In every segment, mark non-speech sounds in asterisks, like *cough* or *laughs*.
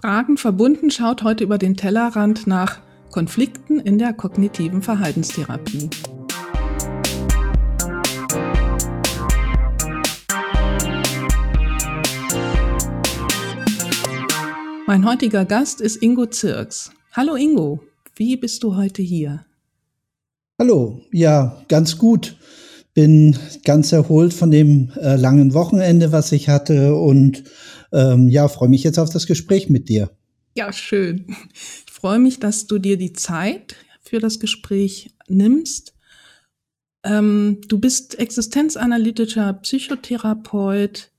Fragen verbunden schaut heute über den Tellerrand nach Konflikten in der kognitiven Verhaltenstherapie. Mein heutiger Gast ist Ingo Zirks. Hallo Ingo, wie bist du heute hier? Hallo, ja, ganz gut. Bin ganz erholt von dem äh, langen Wochenende, was ich hatte und ähm, ja, freue mich jetzt auf das Gespräch mit dir. Ja, schön. Ich freue mich, dass du dir die Zeit für das Gespräch nimmst. Ähm, du bist existenzanalytischer Psychotherapeut,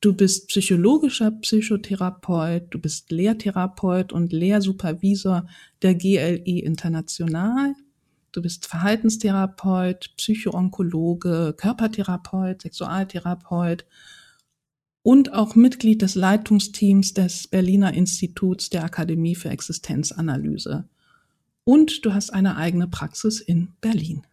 du bist psychologischer Psychotherapeut, du bist Lehrtherapeut und Lehrsupervisor der GLI International. Du bist Verhaltenstherapeut, Psychoonkologe, Körpertherapeut, Sexualtherapeut und auch Mitglied des Leitungsteams des Berliner Instituts der Akademie für Existenzanalyse. Und du hast eine eigene Praxis in Berlin.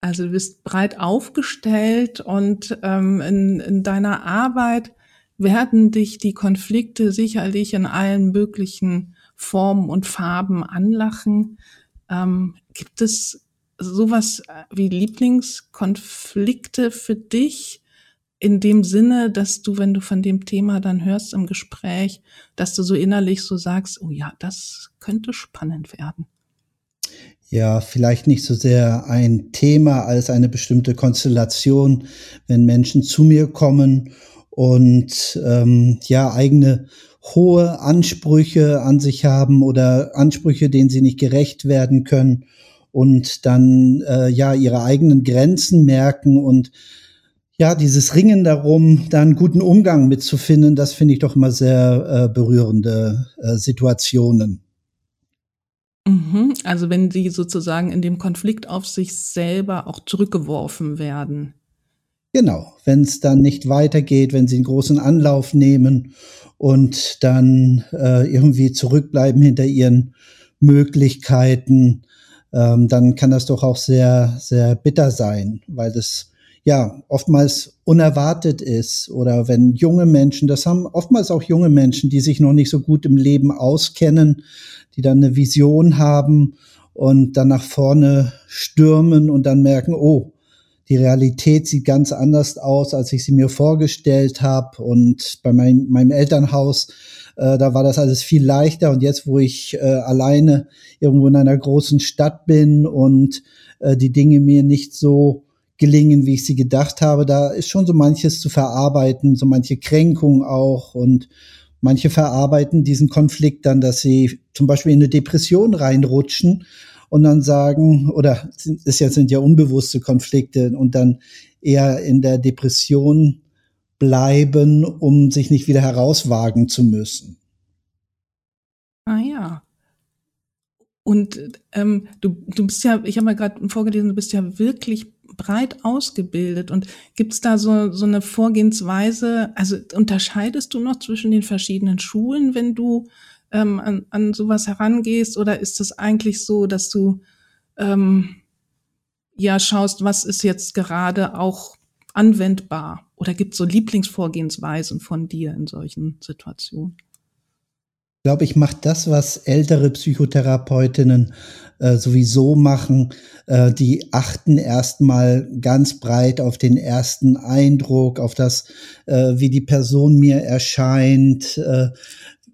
Also du bist breit aufgestellt und ähm, in, in deiner Arbeit werden dich die Konflikte sicherlich in allen möglichen Formen und Farben anlachen. Ähm, gibt es sowas wie Lieblingskonflikte für dich? In dem Sinne, dass du, wenn du von dem Thema dann hörst im Gespräch, dass du so innerlich so sagst, oh ja, das könnte spannend werden. Ja, vielleicht nicht so sehr ein Thema als eine bestimmte Konstellation, wenn Menschen zu mir kommen und ähm, ja eigene hohe Ansprüche an sich haben oder Ansprüche, denen sie nicht gerecht werden können und dann äh, ja ihre eigenen Grenzen merken und ja, dieses Ringen darum, da einen guten Umgang mitzufinden, das finde ich doch immer sehr äh, berührende äh, Situationen. Mhm, also wenn sie sozusagen in dem Konflikt auf sich selber auch zurückgeworfen werden. Genau, wenn es dann nicht weitergeht, wenn sie einen großen Anlauf nehmen und dann äh, irgendwie zurückbleiben hinter ihren Möglichkeiten, ähm, dann kann das doch auch sehr, sehr bitter sein, weil das ja oftmals unerwartet ist oder wenn junge Menschen, das haben oftmals auch junge Menschen, die sich noch nicht so gut im Leben auskennen, die dann eine Vision haben und dann nach vorne stürmen und dann merken, oh, die Realität sieht ganz anders aus, als ich sie mir vorgestellt habe. Und bei mein, meinem Elternhaus, äh, da war das alles viel leichter. Und jetzt, wo ich äh, alleine irgendwo in einer großen Stadt bin und äh, die Dinge mir nicht so gelingen, wie ich sie gedacht habe. Da ist schon so manches zu verarbeiten, so manche Kränkung auch und manche verarbeiten diesen Konflikt dann, dass sie zum Beispiel in eine Depression reinrutschen und dann sagen, oder es jetzt sind ja unbewusste Konflikte und dann eher in der Depression bleiben, um sich nicht wieder herauswagen zu müssen. Ah ja. Und ähm, du, du bist ja, ich habe mal gerade vorgelesen, du bist ja wirklich breit ausgebildet. Und gibt es da so, so eine Vorgehensweise? Also unterscheidest du noch zwischen den verschiedenen Schulen, wenn du ähm, an, an sowas herangehst? Oder ist es eigentlich so, dass du ähm, ja schaust, was ist jetzt gerade auch anwendbar? Oder gibt es so Lieblingsvorgehensweisen von dir in solchen Situationen? Glaube, ich mache das, was ältere Psychotherapeutinnen äh, sowieso machen. Äh, die achten erstmal ganz breit auf den ersten Eindruck, auf das, äh, wie die Person mir erscheint,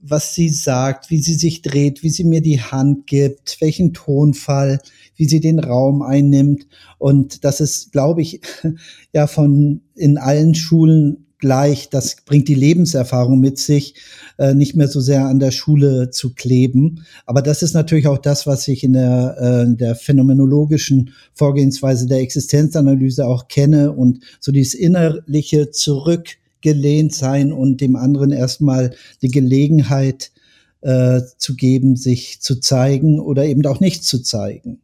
was sie sagt, wie sie sich dreht, wie sie mir die Hand gibt, welchen Tonfall, wie sie den Raum einnimmt. Und das ist, glaube ich, *laughs* ja von in allen Schulen gleich, das bringt die Lebenserfahrung mit sich, äh, nicht mehr so sehr an der Schule zu kleben. Aber das ist natürlich auch das, was ich in der, äh, der phänomenologischen Vorgehensweise der Existenzanalyse auch kenne und so dieses innerliche zurückgelehnt sein und dem anderen erstmal die Gelegenheit äh, zu geben, sich zu zeigen oder eben auch nicht zu zeigen.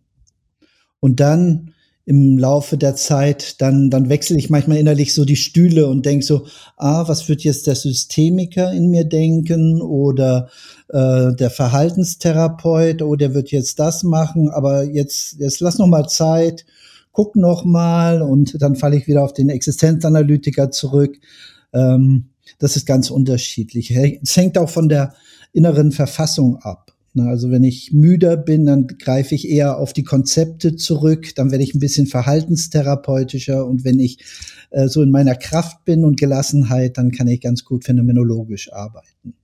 Und dann im Laufe der Zeit, dann, dann wechsle ich manchmal innerlich so die Stühle und denke so, ah, was wird jetzt der Systemiker in mir denken oder äh, der Verhaltenstherapeut, oh, der wird jetzt das machen, aber jetzt, jetzt lass noch mal Zeit, guck noch mal und dann falle ich wieder auf den Existenzanalytiker zurück. Ähm, das ist ganz unterschiedlich. Es hängt auch von der inneren Verfassung ab. Also wenn ich müder bin, dann greife ich eher auf die Konzepte zurück, dann werde ich ein bisschen verhaltenstherapeutischer und wenn ich äh, so in meiner Kraft bin und Gelassenheit, dann kann ich ganz gut phänomenologisch arbeiten.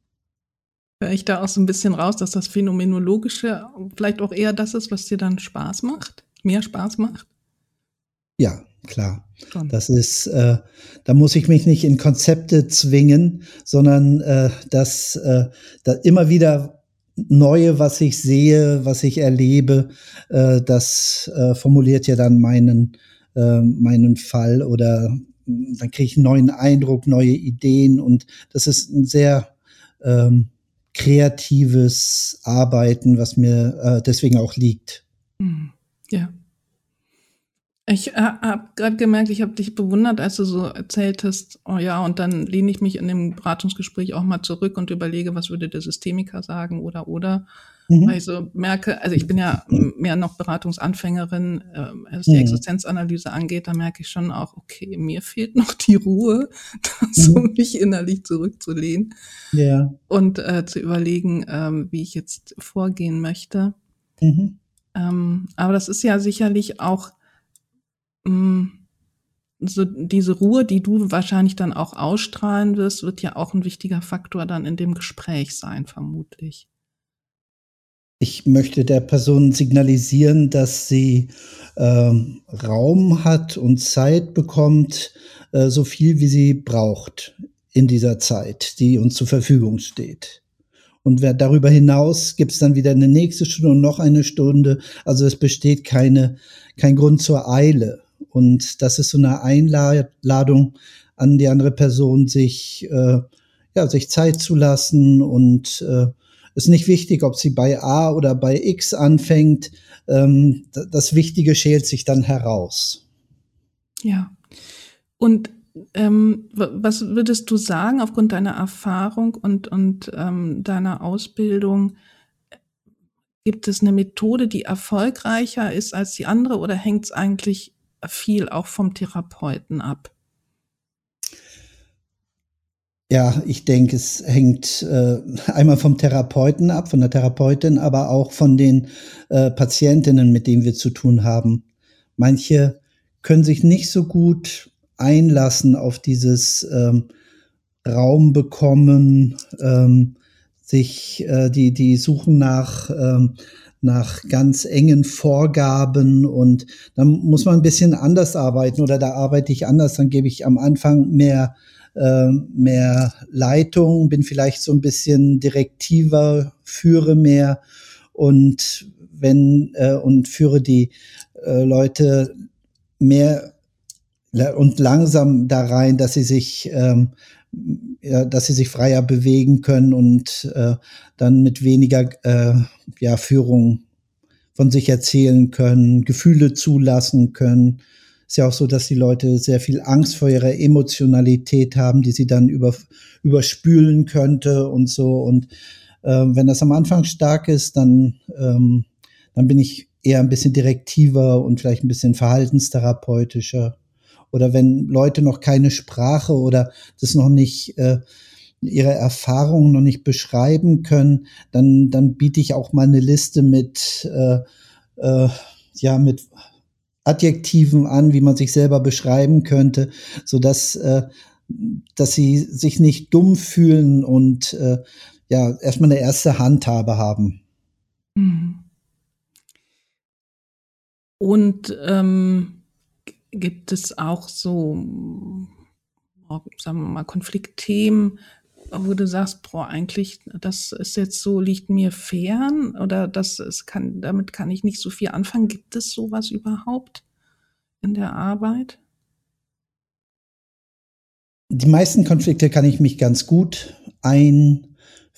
Höre ich da auch so ein bisschen raus, dass das Phänomenologische vielleicht auch eher das ist, was dir dann Spaß macht, mehr Spaß macht? Ja, klar. Das ist, äh, da muss ich mich nicht in Konzepte zwingen, sondern äh, dass äh, da immer wieder Neue, was ich sehe, was ich erlebe, äh, das äh, formuliert ja dann meinen, äh, meinen Fall oder dann kriege ich einen neuen Eindruck, neue Ideen und das ist ein sehr ähm, kreatives Arbeiten, was mir äh, deswegen auch liegt. Mhm. Ich äh, habe gerade gemerkt, ich habe dich bewundert, als du so erzählt hast, oh ja, und dann lehne ich mich in dem Beratungsgespräch auch mal zurück und überlege, was würde der Systemiker sagen oder oder. Mhm. Weil ich so merke, also ich bin ja mehr noch Beratungsanfängerin, äh, was die mhm. Existenzanalyse angeht, da merke ich schon auch, okay, mir fehlt noch die Ruhe, *laughs* so mhm. mich innerlich zurückzulehnen ja. und äh, zu überlegen, ähm, wie ich jetzt vorgehen möchte. Mhm. Ähm, aber das ist ja sicherlich auch Mm, so diese Ruhe, die du wahrscheinlich dann auch ausstrahlen wirst, wird ja auch ein wichtiger Faktor dann in dem Gespräch sein, vermutlich. Ich möchte der Person signalisieren, dass sie ähm, Raum hat und Zeit bekommt, äh, so viel wie sie braucht in dieser Zeit, die uns zur Verfügung steht. Und wer darüber hinaus gibt es dann wieder eine nächste Stunde und noch eine Stunde. Also es besteht keine, kein Grund zur Eile. Und das ist so eine Einladung an die andere Person, sich, äh, ja, sich Zeit zu lassen und äh, ist nicht wichtig, ob sie bei A oder bei X anfängt. Ähm, das Wichtige schält sich dann heraus. Ja. Und ähm, was würdest du sagen aufgrund deiner Erfahrung und, und ähm, deiner Ausbildung? Gibt es eine Methode, die erfolgreicher ist als die andere oder hängt es eigentlich viel auch vom Therapeuten ab? Ja, ich denke, es hängt äh, einmal vom Therapeuten ab, von der Therapeutin, aber auch von den äh, Patientinnen, mit denen wir zu tun haben. Manche können sich nicht so gut einlassen auf dieses ähm, Raum bekommen, ähm, sich äh, die die suchen nach ähm, nach ganz engen Vorgaben und dann muss man ein bisschen anders arbeiten oder da arbeite ich anders, dann gebe ich am Anfang mehr äh, mehr Leitung, bin vielleicht so ein bisschen direktiver, führe mehr und wenn äh, und führe die äh, Leute mehr und langsam da rein, dass sie sich ähm, dass sie sich freier bewegen können und äh, dann mit weniger äh, ja, Führung von sich erzählen können, Gefühle zulassen können. Ist ja auch so, dass die Leute sehr viel Angst vor ihrer Emotionalität haben, die sie dann über, überspülen könnte und so. Und äh, wenn das am Anfang stark ist, dann, ähm, dann bin ich eher ein bisschen direktiver und vielleicht ein bisschen verhaltenstherapeutischer oder wenn Leute noch keine Sprache oder das noch nicht äh, ihre Erfahrungen noch nicht beschreiben können, dann dann biete ich auch mal eine Liste mit äh, äh, ja mit Adjektiven an, wie man sich selber beschreiben könnte, so dass äh, dass sie sich nicht dumm fühlen und äh, ja erstmal eine erste Handhabe haben. Mhm. Und ähm gibt es auch so, sagen wir mal, Konfliktthemen, wo du sagst, boah, eigentlich, das ist jetzt so, liegt mir fern oder das ist, kann, damit kann ich nicht so viel anfangen. Gibt es sowas überhaupt in der Arbeit? Die meisten Konflikte kann ich mich ganz gut ein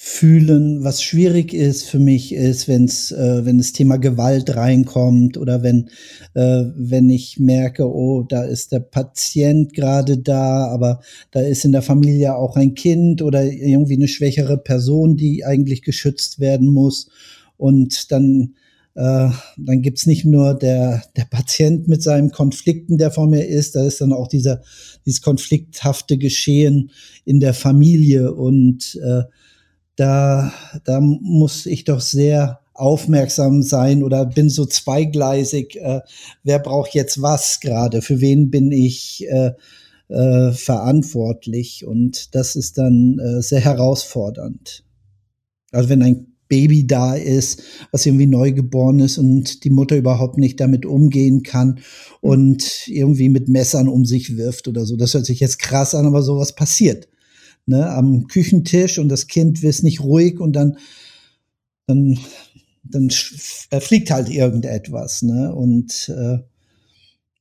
fühlen. Was schwierig ist für mich ist, wenn's, äh, wenn das Thema Gewalt reinkommt oder wenn, äh, wenn ich merke, oh, da ist der Patient gerade da, aber da ist in der Familie auch ein Kind oder irgendwie eine schwächere Person, die eigentlich geschützt werden muss. Und dann äh, dann gibt's nicht nur der, der Patient mit seinen Konflikten, der vor mir ist, da ist dann auch dieser, dieses konflikthafte Geschehen in der Familie. Und äh, da, da muss ich doch sehr aufmerksam sein oder bin so zweigleisig, äh, wer braucht jetzt was gerade, für wen bin ich äh, äh, verantwortlich und das ist dann äh, sehr herausfordernd. Also wenn ein Baby da ist, was irgendwie neugeboren ist und die Mutter überhaupt nicht damit umgehen kann und irgendwie mit Messern um sich wirft oder so. Das hört sich jetzt krass an, aber sowas passiert. Ne, am Küchentisch und das Kind ist nicht ruhig und dann, dann, dann fliegt halt irgendetwas. Ne? Und äh,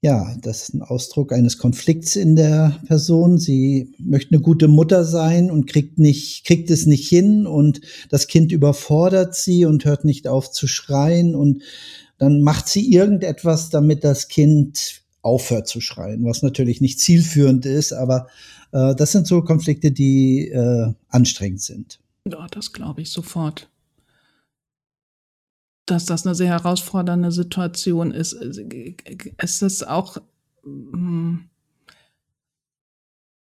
ja, das ist ein Ausdruck eines Konflikts in der Person. Sie möchte eine gute Mutter sein und kriegt nicht, kriegt es nicht hin und das Kind überfordert sie und hört nicht auf zu schreien und dann macht sie irgendetwas, damit das Kind aufhört zu schreien, was natürlich nicht zielführend ist, aber äh, das sind so Konflikte, die äh, anstrengend sind. Ja, das glaube ich sofort dass das eine sehr herausfordernde Situation ist. Ist es auch, hm,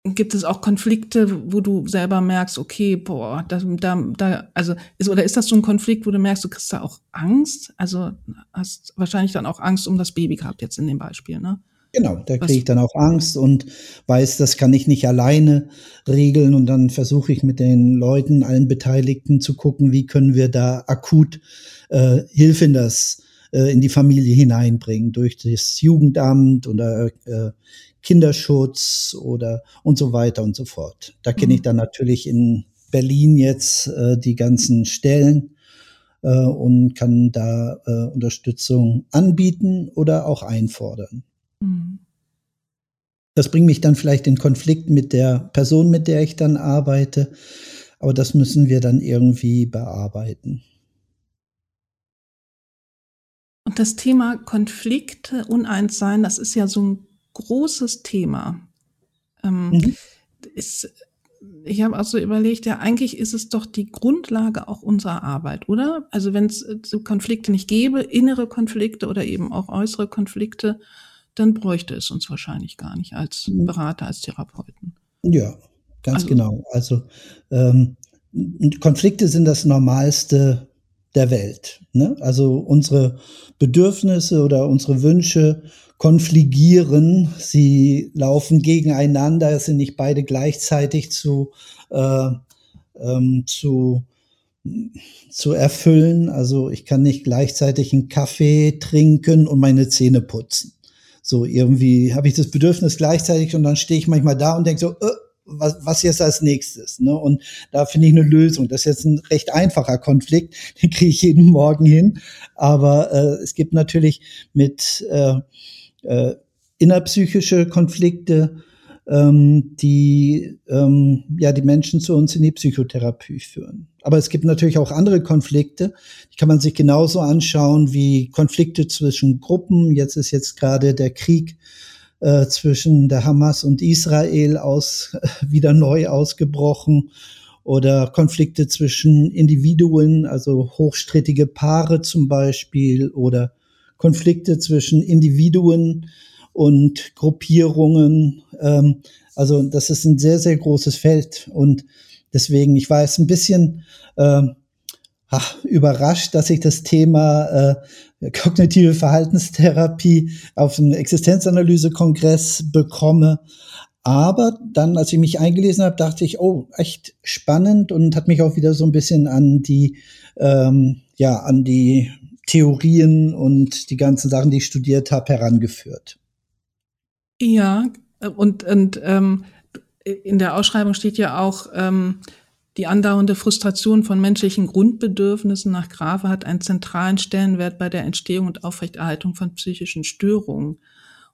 gibt es auch Konflikte, wo du selber merkst, okay, boah, da, da, da, also ist, oder ist das so ein Konflikt, wo du merkst, du kriegst da auch Angst? Also hast wahrscheinlich dann auch Angst um das Baby gehabt, jetzt in dem Beispiel, ne? Genau, da kriege ich dann auch Angst und weiß, das kann ich nicht alleine regeln und dann versuche ich mit den Leuten, allen Beteiligten zu gucken, wie können wir da akut äh, Hilfe in das äh, in die Familie hineinbringen durch das Jugendamt oder äh, Kinderschutz oder und so weiter und so fort. Da kenne ich mhm. dann natürlich in Berlin jetzt äh, die ganzen Stellen äh, und kann da äh, Unterstützung anbieten oder auch einfordern. Mhm. Das bringt mich dann vielleicht in Konflikt mit der Person, mit der ich dann arbeite, aber das müssen wir dann irgendwie bearbeiten. Und das Thema Konflikte, Uneinssein, das ist ja so ein großes Thema. Ähm, mhm. ist, ich habe auch so überlegt, ja, eigentlich ist es doch die Grundlage auch unserer Arbeit, oder? Also wenn es äh, so Konflikte nicht gäbe, innere Konflikte oder eben auch äußere Konflikte, dann bräuchte es uns wahrscheinlich gar nicht als mhm. Berater, als Therapeuten. Ja, ganz also, genau. Also ähm, Konflikte sind das Normalste der Welt. Ne? Also unsere Bedürfnisse oder unsere Wünsche konfligieren, sie laufen gegeneinander, es sind nicht beide gleichzeitig zu, äh, ähm, zu, zu erfüllen. Also ich kann nicht gleichzeitig einen Kaffee trinken und meine Zähne putzen. So irgendwie habe ich das Bedürfnis gleichzeitig und dann stehe ich manchmal da und denke so, äh, was, was jetzt als nächstes? Ne? Und da finde ich eine Lösung. Das ist jetzt ein recht einfacher Konflikt, *laughs* den kriege ich jeden Morgen hin. Aber äh, es gibt natürlich mit äh, äh, innerpsychische Konflikte, ähm, die ähm, ja die Menschen zu uns in die Psychotherapie führen. Aber es gibt natürlich auch andere Konflikte, die kann man sich genauso anschauen wie Konflikte zwischen Gruppen. Jetzt ist jetzt gerade der Krieg äh, zwischen der Hamas und Israel aus, *laughs* wieder neu ausgebrochen oder Konflikte zwischen Individuen, also hochstrittige Paare zum Beispiel oder Konflikte zwischen Individuen und Gruppierungen. Ähm, also das ist ein sehr, sehr großes Feld und deswegen, ich jetzt ein bisschen äh, ach, überrascht, dass ich das Thema äh, kognitive Verhaltenstherapie auf einen Existenzanalyse-Kongress bekomme. Aber dann, als ich mich eingelesen habe, dachte ich, oh, echt spannend und hat mich auch wieder so ein bisschen an die, ähm, ja, an die Theorien und die ganzen Sachen, die ich studiert habe, herangeführt. Ja, und, und ähm, in der Ausschreibung steht ja auch, ähm, die andauernde Frustration von menschlichen Grundbedürfnissen nach Grave hat einen zentralen Stellenwert bei der Entstehung und Aufrechterhaltung von psychischen Störungen.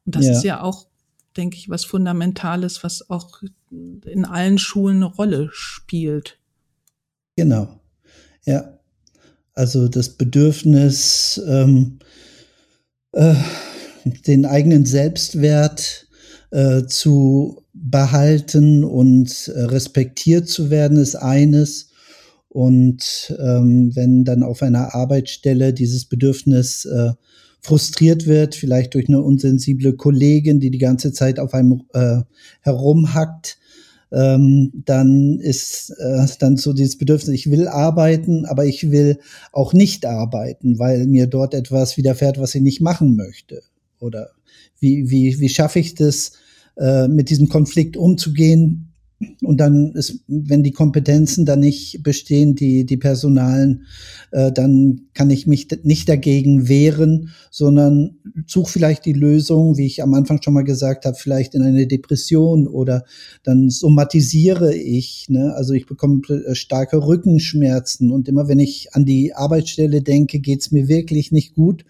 Und das ja. ist ja auch, denke ich, was Fundamentales, was auch in allen Schulen eine Rolle spielt. Genau. Ja. Also das Bedürfnis, ähm, äh, den eigenen Selbstwert äh, zu behalten und äh, respektiert zu werden, ist eines. Und ähm, wenn dann auf einer Arbeitsstelle dieses Bedürfnis äh, frustriert wird, vielleicht durch eine unsensible Kollegin, die die ganze Zeit auf einem äh, herumhackt, ähm, dann ist äh, dann so dieses Bedürfnis, ich will arbeiten, aber ich will auch nicht arbeiten, weil mir dort etwas widerfährt, was ich nicht machen möchte. Oder wie, wie, wie schaffe ich das, äh, mit diesem Konflikt umzugehen, und dann ist, wenn die Kompetenzen dann nicht bestehen, die, die Personalen, äh, dann kann ich mich nicht dagegen wehren, sondern suche vielleicht die Lösung, wie ich am Anfang schon mal gesagt habe, vielleicht in eine Depression oder dann somatisiere ich. Ne? Also ich bekomme äh, starke Rückenschmerzen und immer wenn ich an die Arbeitsstelle denke, geht's mir wirklich nicht gut.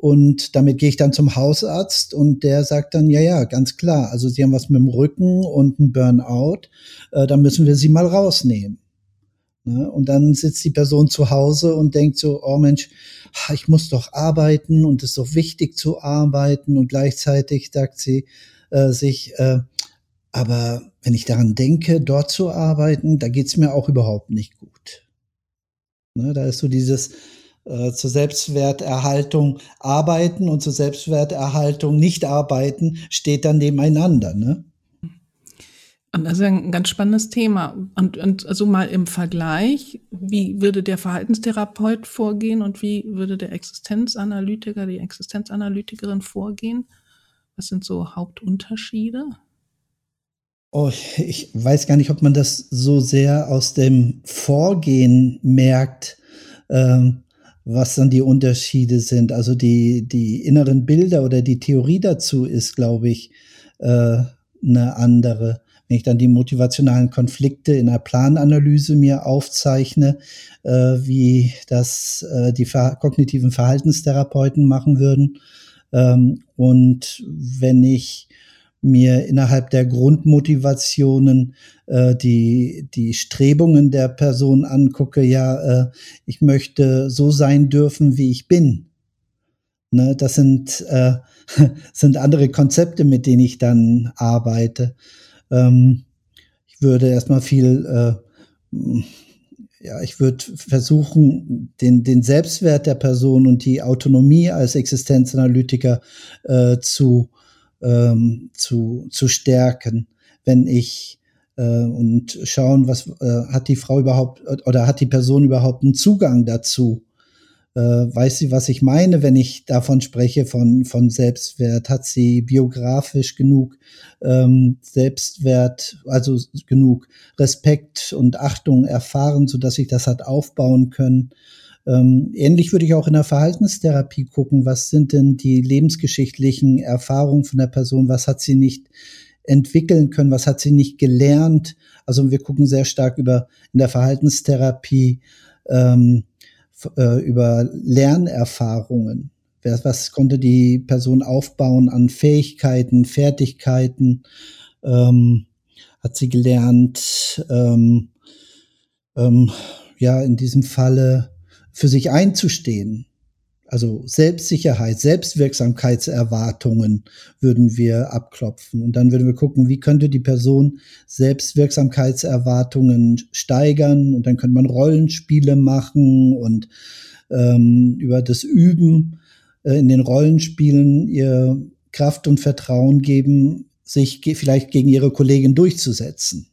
Und damit gehe ich dann zum Hausarzt und der sagt dann, ja, ja, ganz klar, also Sie haben was mit dem Rücken und ein Burnout, äh, dann müssen wir Sie mal rausnehmen. Ne? Und dann sitzt die Person zu Hause und denkt so, oh Mensch, ich muss doch arbeiten und es ist doch wichtig zu arbeiten und gleichzeitig sagt sie äh, sich, äh, aber wenn ich daran denke, dort zu arbeiten, da geht's mir auch überhaupt nicht gut. Ne? Da ist so dieses, äh, zur Selbstwerterhaltung arbeiten und zur Selbstwerterhaltung nicht arbeiten, steht dann nebeneinander. Ne? Und das ist ein ganz spannendes Thema. Und, und also mal im Vergleich, wie würde der Verhaltenstherapeut vorgehen und wie würde der Existenzanalytiker, die Existenzanalytikerin vorgehen? Was sind so Hauptunterschiede? Oh, ich weiß gar nicht, ob man das so sehr aus dem Vorgehen merkt. Ähm, was dann die Unterschiede sind. Also die, die inneren Bilder oder die Theorie dazu ist, glaube ich, äh, eine andere. Wenn ich dann die motivationalen Konflikte in einer Plananalyse mir aufzeichne, äh, wie das äh, die ver kognitiven Verhaltenstherapeuten machen würden. Ähm, und wenn ich mir innerhalb der Grundmotivationen äh, die, die Strebungen der Person angucke, ja, äh, ich möchte so sein dürfen, wie ich bin. Ne, das sind, äh, *laughs* sind andere Konzepte, mit denen ich dann arbeite. Ähm, ich würde erstmal viel, äh, ja, ich würde versuchen, den, den Selbstwert der Person und die Autonomie als Existenzanalytiker äh, zu ähm, zu, zu stärken, wenn ich äh, und schauen, was äh, hat die Frau überhaupt oder hat die Person überhaupt einen Zugang dazu? Äh, weiß sie, was ich meine, wenn ich davon spreche, von, von Selbstwert? Hat sie biografisch genug ähm, Selbstwert, also genug Respekt und Achtung erfahren, so dass ich das hat aufbauen können? Ähm, ähnlich würde ich auch in der Verhaltenstherapie gucken, was sind denn die lebensgeschichtlichen Erfahrungen von der Person, was hat sie nicht entwickeln können, was hat sie nicht gelernt. Also wir gucken sehr stark über in der Verhaltenstherapie ähm, äh, über Lernerfahrungen. Was, konnte die Person aufbauen an Fähigkeiten, Fertigkeiten? Ähm, hat sie gelernt, ähm, ähm, ja, in diesem Falle für sich einzustehen. Also Selbstsicherheit, Selbstwirksamkeitserwartungen würden wir abklopfen. Und dann würden wir gucken, wie könnte die Person Selbstwirksamkeitserwartungen steigern. Und dann könnte man Rollenspiele machen und ähm, über das Üben äh, in den Rollenspielen ihr Kraft und Vertrauen geben, sich ge vielleicht gegen ihre Kollegin durchzusetzen.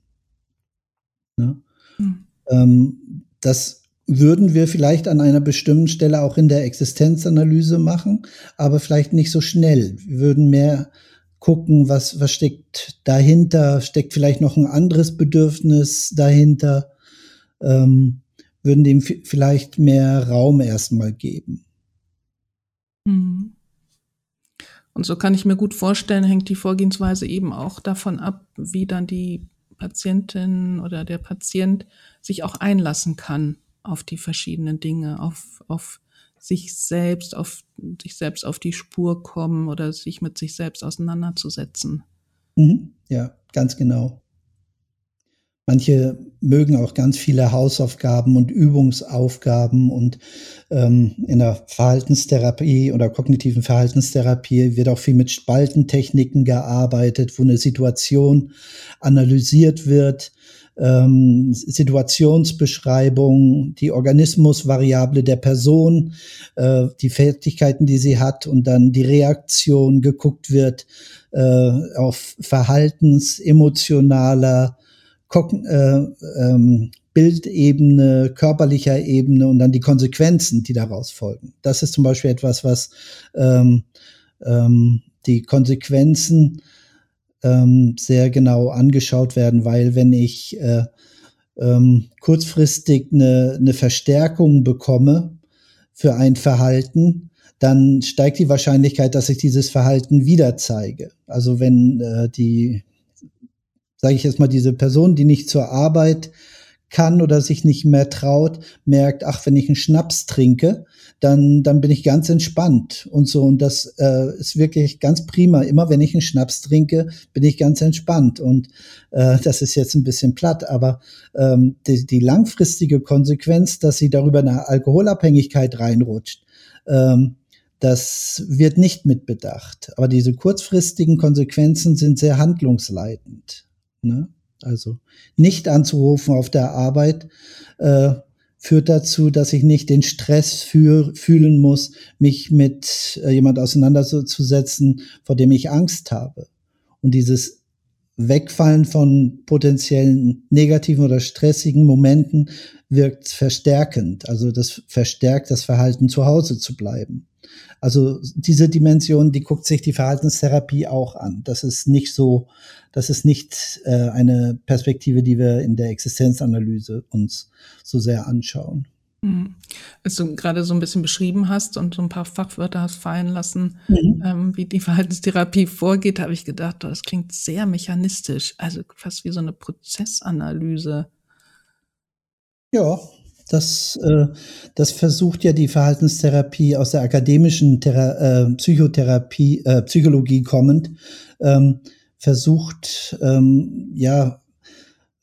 Ne? Mhm. Ähm, das würden wir vielleicht an einer bestimmten Stelle auch in der Existenzanalyse machen, aber vielleicht nicht so schnell. Wir würden mehr gucken, was, was steckt dahinter, steckt vielleicht noch ein anderes Bedürfnis dahinter, ähm, würden dem vielleicht mehr Raum erstmal geben. Mhm. Und so kann ich mir gut vorstellen, hängt die Vorgehensweise eben auch davon ab, wie dann die Patientin oder der Patient sich auch einlassen kann auf die verschiedenen Dinge, auf, auf sich selbst, auf sich selbst auf die Spur kommen oder sich mit sich selbst auseinanderzusetzen. Mhm. Ja, ganz genau. Manche mögen auch ganz viele Hausaufgaben und Übungsaufgaben und ähm, in der Verhaltenstherapie oder kognitiven Verhaltenstherapie wird auch viel mit Spaltentechniken gearbeitet, wo eine Situation analysiert wird ähm, Situationsbeschreibung, die Organismusvariable der Person, äh, die Fertigkeiten, die sie hat und dann die Reaktion geguckt wird äh, auf Verhaltens, emotionaler, Kogn äh, ähm, Bildebene, körperlicher Ebene und dann die Konsequenzen, die daraus folgen. Das ist zum Beispiel etwas, was ähm, ähm, die Konsequenzen ähm, sehr genau angeschaut werden, weil wenn ich äh, ähm, kurzfristig eine, eine Verstärkung bekomme für ein Verhalten, dann steigt die Wahrscheinlichkeit, dass ich dieses Verhalten wieder zeige. Also wenn äh, die, sage ich jetzt mal, diese Person, die nicht zur Arbeit kann oder sich nicht mehr traut, merkt, ach, wenn ich einen Schnaps trinke, dann, dann bin ich ganz entspannt und so. Und das äh, ist wirklich ganz prima. Immer wenn ich einen Schnaps trinke, bin ich ganz entspannt. Und äh, das ist jetzt ein bisschen platt, aber ähm, die, die langfristige Konsequenz, dass sie darüber eine Alkoholabhängigkeit reinrutscht, ähm, das wird nicht mitbedacht. Aber diese kurzfristigen Konsequenzen sind sehr handlungsleitend. Ne? Also nicht anzurufen auf der Arbeit äh, führt dazu, dass ich nicht den Stress für, fühlen muss, mich mit äh, jemand auseinanderzusetzen, vor dem ich Angst habe. Und dieses Wegfallen von potenziellen negativen oder stressigen Momenten wirkt verstärkend. Also das verstärkt das Verhalten, zu Hause zu bleiben. Also diese Dimension, die guckt sich die Verhaltenstherapie auch an. Das ist nicht so, das ist nicht äh, eine Perspektive, die wir in der Existenzanalyse uns so sehr anschauen. Mhm. Als du gerade so ein bisschen beschrieben hast und so ein paar Fachwörter hast fallen lassen, mhm. ähm, wie die Verhaltenstherapie vorgeht, habe ich gedacht, das klingt sehr mechanistisch, also fast wie so eine Prozessanalyse. Ja, das, äh, das versucht ja die Verhaltenstherapie aus der akademischen Thera äh, Psychotherapie, äh, Psychologie kommend, ähm, versucht ähm, ja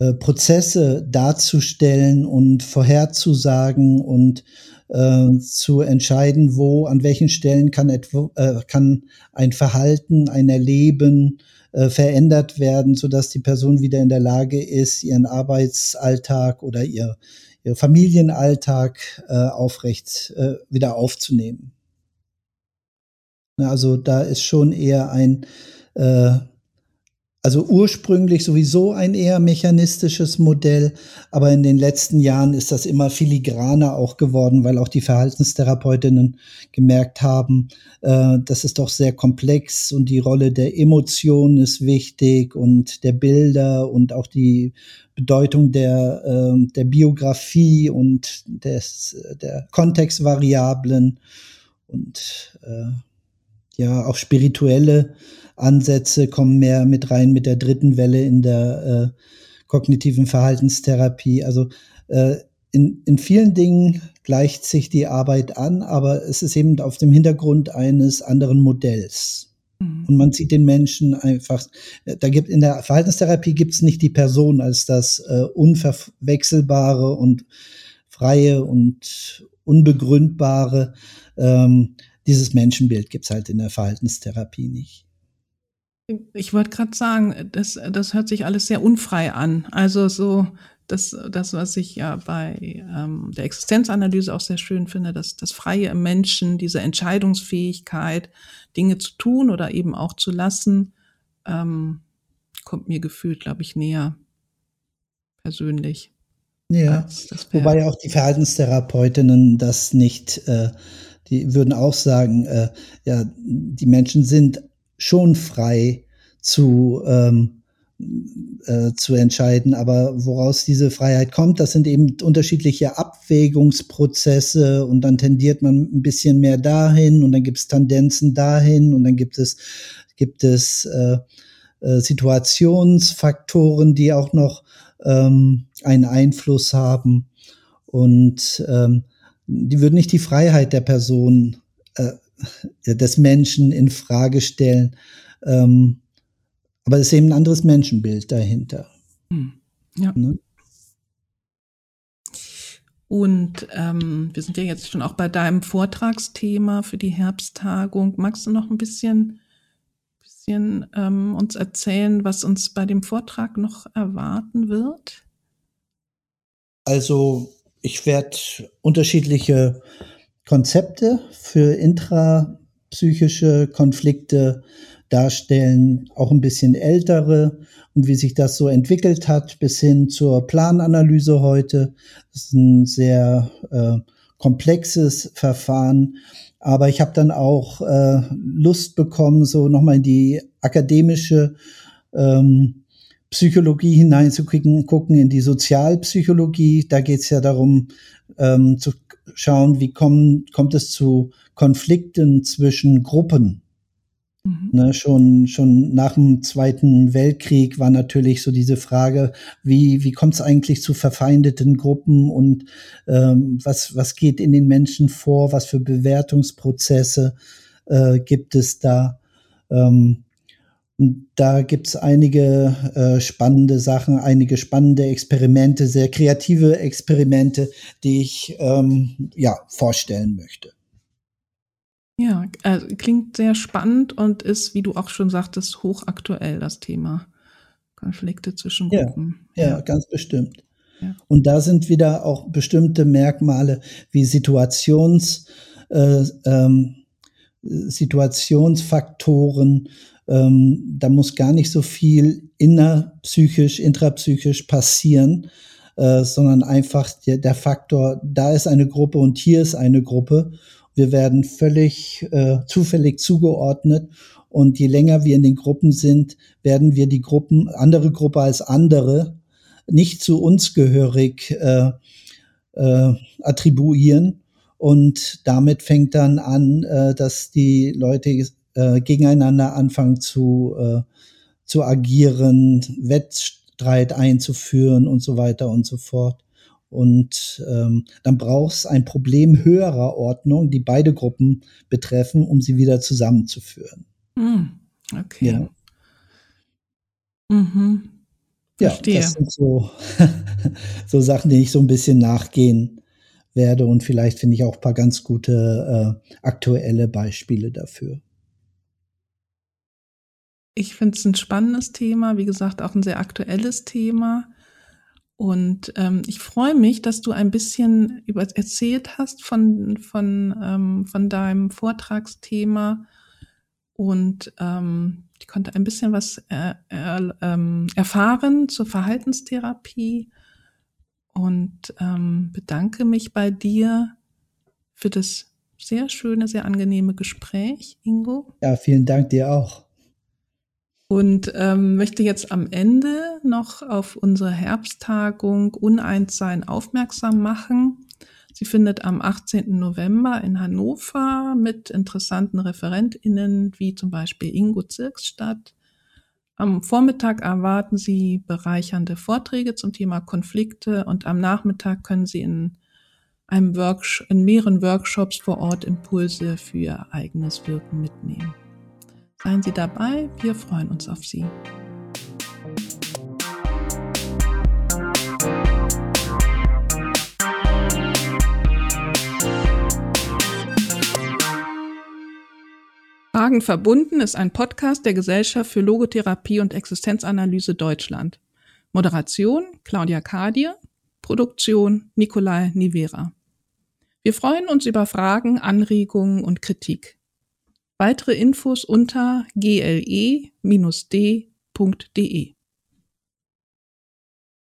äh, Prozesse darzustellen und vorherzusagen und äh, zu entscheiden, wo, an welchen Stellen kann, etwa, äh, kann ein Verhalten, ein Erleben äh, verändert werden, sodass die Person wieder in der Lage ist, ihren Arbeitsalltag oder ihr, ihr Familienalltag äh, aufrecht äh, wieder aufzunehmen. Also da ist schon eher ein, äh, also ursprünglich sowieso ein eher mechanistisches Modell, aber in den letzten Jahren ist das immer filigraner auch geworden, weil auch die Verhaltenstherapeutinnen gemerkt haben, äh, das ist doch sehr komplex und die Rolle der Emotionen ist wichtig und der Bilder und auch die Bedeutung der, äh, der Biografie und des, der Kontextvariablen und äh, ja, auch spirituelle Ansätze kommen mehr mit rein mit der dritten Welle in der äh, kognitiven Verhaltenstherapie. Also äh, in, in vielen Dingen gleicht sich die Arbeit an, aber es ist eben auf dem Hintergrund eines anderen Modells. Mhm. Und man sieht den Menschen einfach, da gibt in der Verhaltenstherapie gibt es nicht die Person als das äh, unverwechselbare und freie und unbegründbare. Ähm, dieses Menschenbild gibt es halt in der Verhaltenstherapie nicht. Ich wollte gerade sagen, das, das hört sich alles sehr unfrei an. Also so das, das was ich ja bei ähm, der Existenzanalyse auch sehr schön finde, dass das Freie im Menschen, diese Entscheidungsfähigkeit, Dinge zu tun oder eben auch zu lassen, ähm, kommt mir gefühlt, glaube ich, näher persönlich. Ja, wobei auch die Verhaltenstherapeutinnen das nicht, äh, die würden auch sagen, äh, ja, die Menschen sind schon frei zu ähm, äh, zu entscheiden. Aber woraus diese Freiheit kommt, das sind eben unterschiedliche Abwägungsprozesse und dann tendiert man ein bisschen mehr dahin und dann gibt es Tendenzen dahin und dann gibt es, gibt es äh, äh, Situationsfaktoren, die auch noch ähm, einen Einfluss haben. Und ähm, die würden nicht die Freiheit der Person, äh, des Menschen in Frage stellen. Ähm, aber es ist eben ein anderes Menschenbild dahinter. Hm. Ja. Ne? Und ähm, wir sind ja jetzt schon auch bei deinem Vortragsthema für die Herbsttagung. Magst du noch ein bisschen, bisschen ähm, uns erzählen, was uns bei dem Vortrag noch erwarten wird? Also ich werde unterschiedliche Konzepte für intrapsychische Konflikte darstellen, auch ein bisschen ältere und wie sich das so entwickelt hat bis hin zur Plananalyse heute. Das ist ein sehr äh, komplexes Verfahren, aber ich habe dann auch äh, Lust bekommen, so nochmal in die akademische ähm, Psychologie hineinzugucken, gucken in die Sozialpsychologie. Da geht es ja darum, ähm, zu schauen, wie kommen, kommt es zu Konflikten zwischen Gruppen. Mhm. Ne, schon, schon nach dem Zweiten Weltkrieg war natürlich so diese Frage, wie, wie kommt es eigentlich zu verfeindeten Gruppen und ähm, was, was geht in den Menschen vor, was für Bewertungsprozesse äh, gibt es da. Ähm, da gibt's einige äh, spannende Sachen, einige spannende Experimente, sehr kreative Experimente, die ich ähm, ja vorstellen möchte. Ja, äh, klingt sehr spannend und ist, wie du auch schon sagtest, hochaktuell, das Thema Konflikte zwischen Gruppen. Ja, ja ganz bestimmt. Ja. Und da sind wieder auch bestimmte Merkmale wie Situations, äh, ähm, Situationsfaktoren. Ähm, da muss gar nicht so viel innerpsychisch, intrapsychisch passieren, äh, sondern einfach der, der Faktor, da ist eine Gruppe und hier ist eine Gruppe wir werden völlig äh, zufällig zugeordnet. Und je länger wir in den Gruppen sind, werden wir die Gruppen, andere Gruppe als andere, nicht zu uns gehörig äh, äh, attribuieren. Und damit fängt dann an, äh, dass die Leute äh, gegeneinander anfangen zu, äh, zu agieren, Wettstreit einzuführen und so weiter und so fort. Und ähm, dann braucht es ein Problem höherer Ordnung, die beide Gruppen betreffen, um sie wieder zusammenzuführen. Mm, okay. Ja. Mhm. Verstehe. Ja, das sind so, *laughs* so Sachen, die ich so ein bisschen nachgehen werde. Und vielleicht finde ich auch ein paar ganz gute äh, aktuelle Beispiele dafür. Ich finde es ein spannendes Thema, wie gesagt, auch ein sehr aktuelles Thema. Und ähm, ich freue mich, dass du ein bisschen über, erzählt hast von, von, ähm, von deinem Vortragsthema. Und ähm, ich konnte ein bisschen was äh, äh, ähm, erfahren zur Verhaltenstherapie und ähm, bedanke mich bei dir für das sehr schöne, sehr angenehme Gespräch, Ingo. Ja, vielen Dank dir auch und ähm, möchte jetzt am Ende noch auf unsere Herbsttagung Uneins-Sein aufmerksam machen. Sie findet am 18. November in Hannover mit interessanten ReferentInnen wie zum Beispiel Ingo Zirks statt. Am Vormittag erwarten Sie bereichernde Vorträge zum Thema Konflikte und am Nachmittag können Sie in einem Workshop, in mehreren Workshops vor Ort Impulse für Ihr eigenes Wirken mitnehmen. Seien Sie dabei, wir freuen uns auf Sie. Fragen verbunden ist ein Podcast der Gesellschaft für Logotherapie und Existenzanalyse Deutschland. Moderation Claudia Kadier, Produktion Nikolai Nivera. Wir freuen uns über Fragen, Anregungen und Kritik. Weitere Infos unter gle-d.de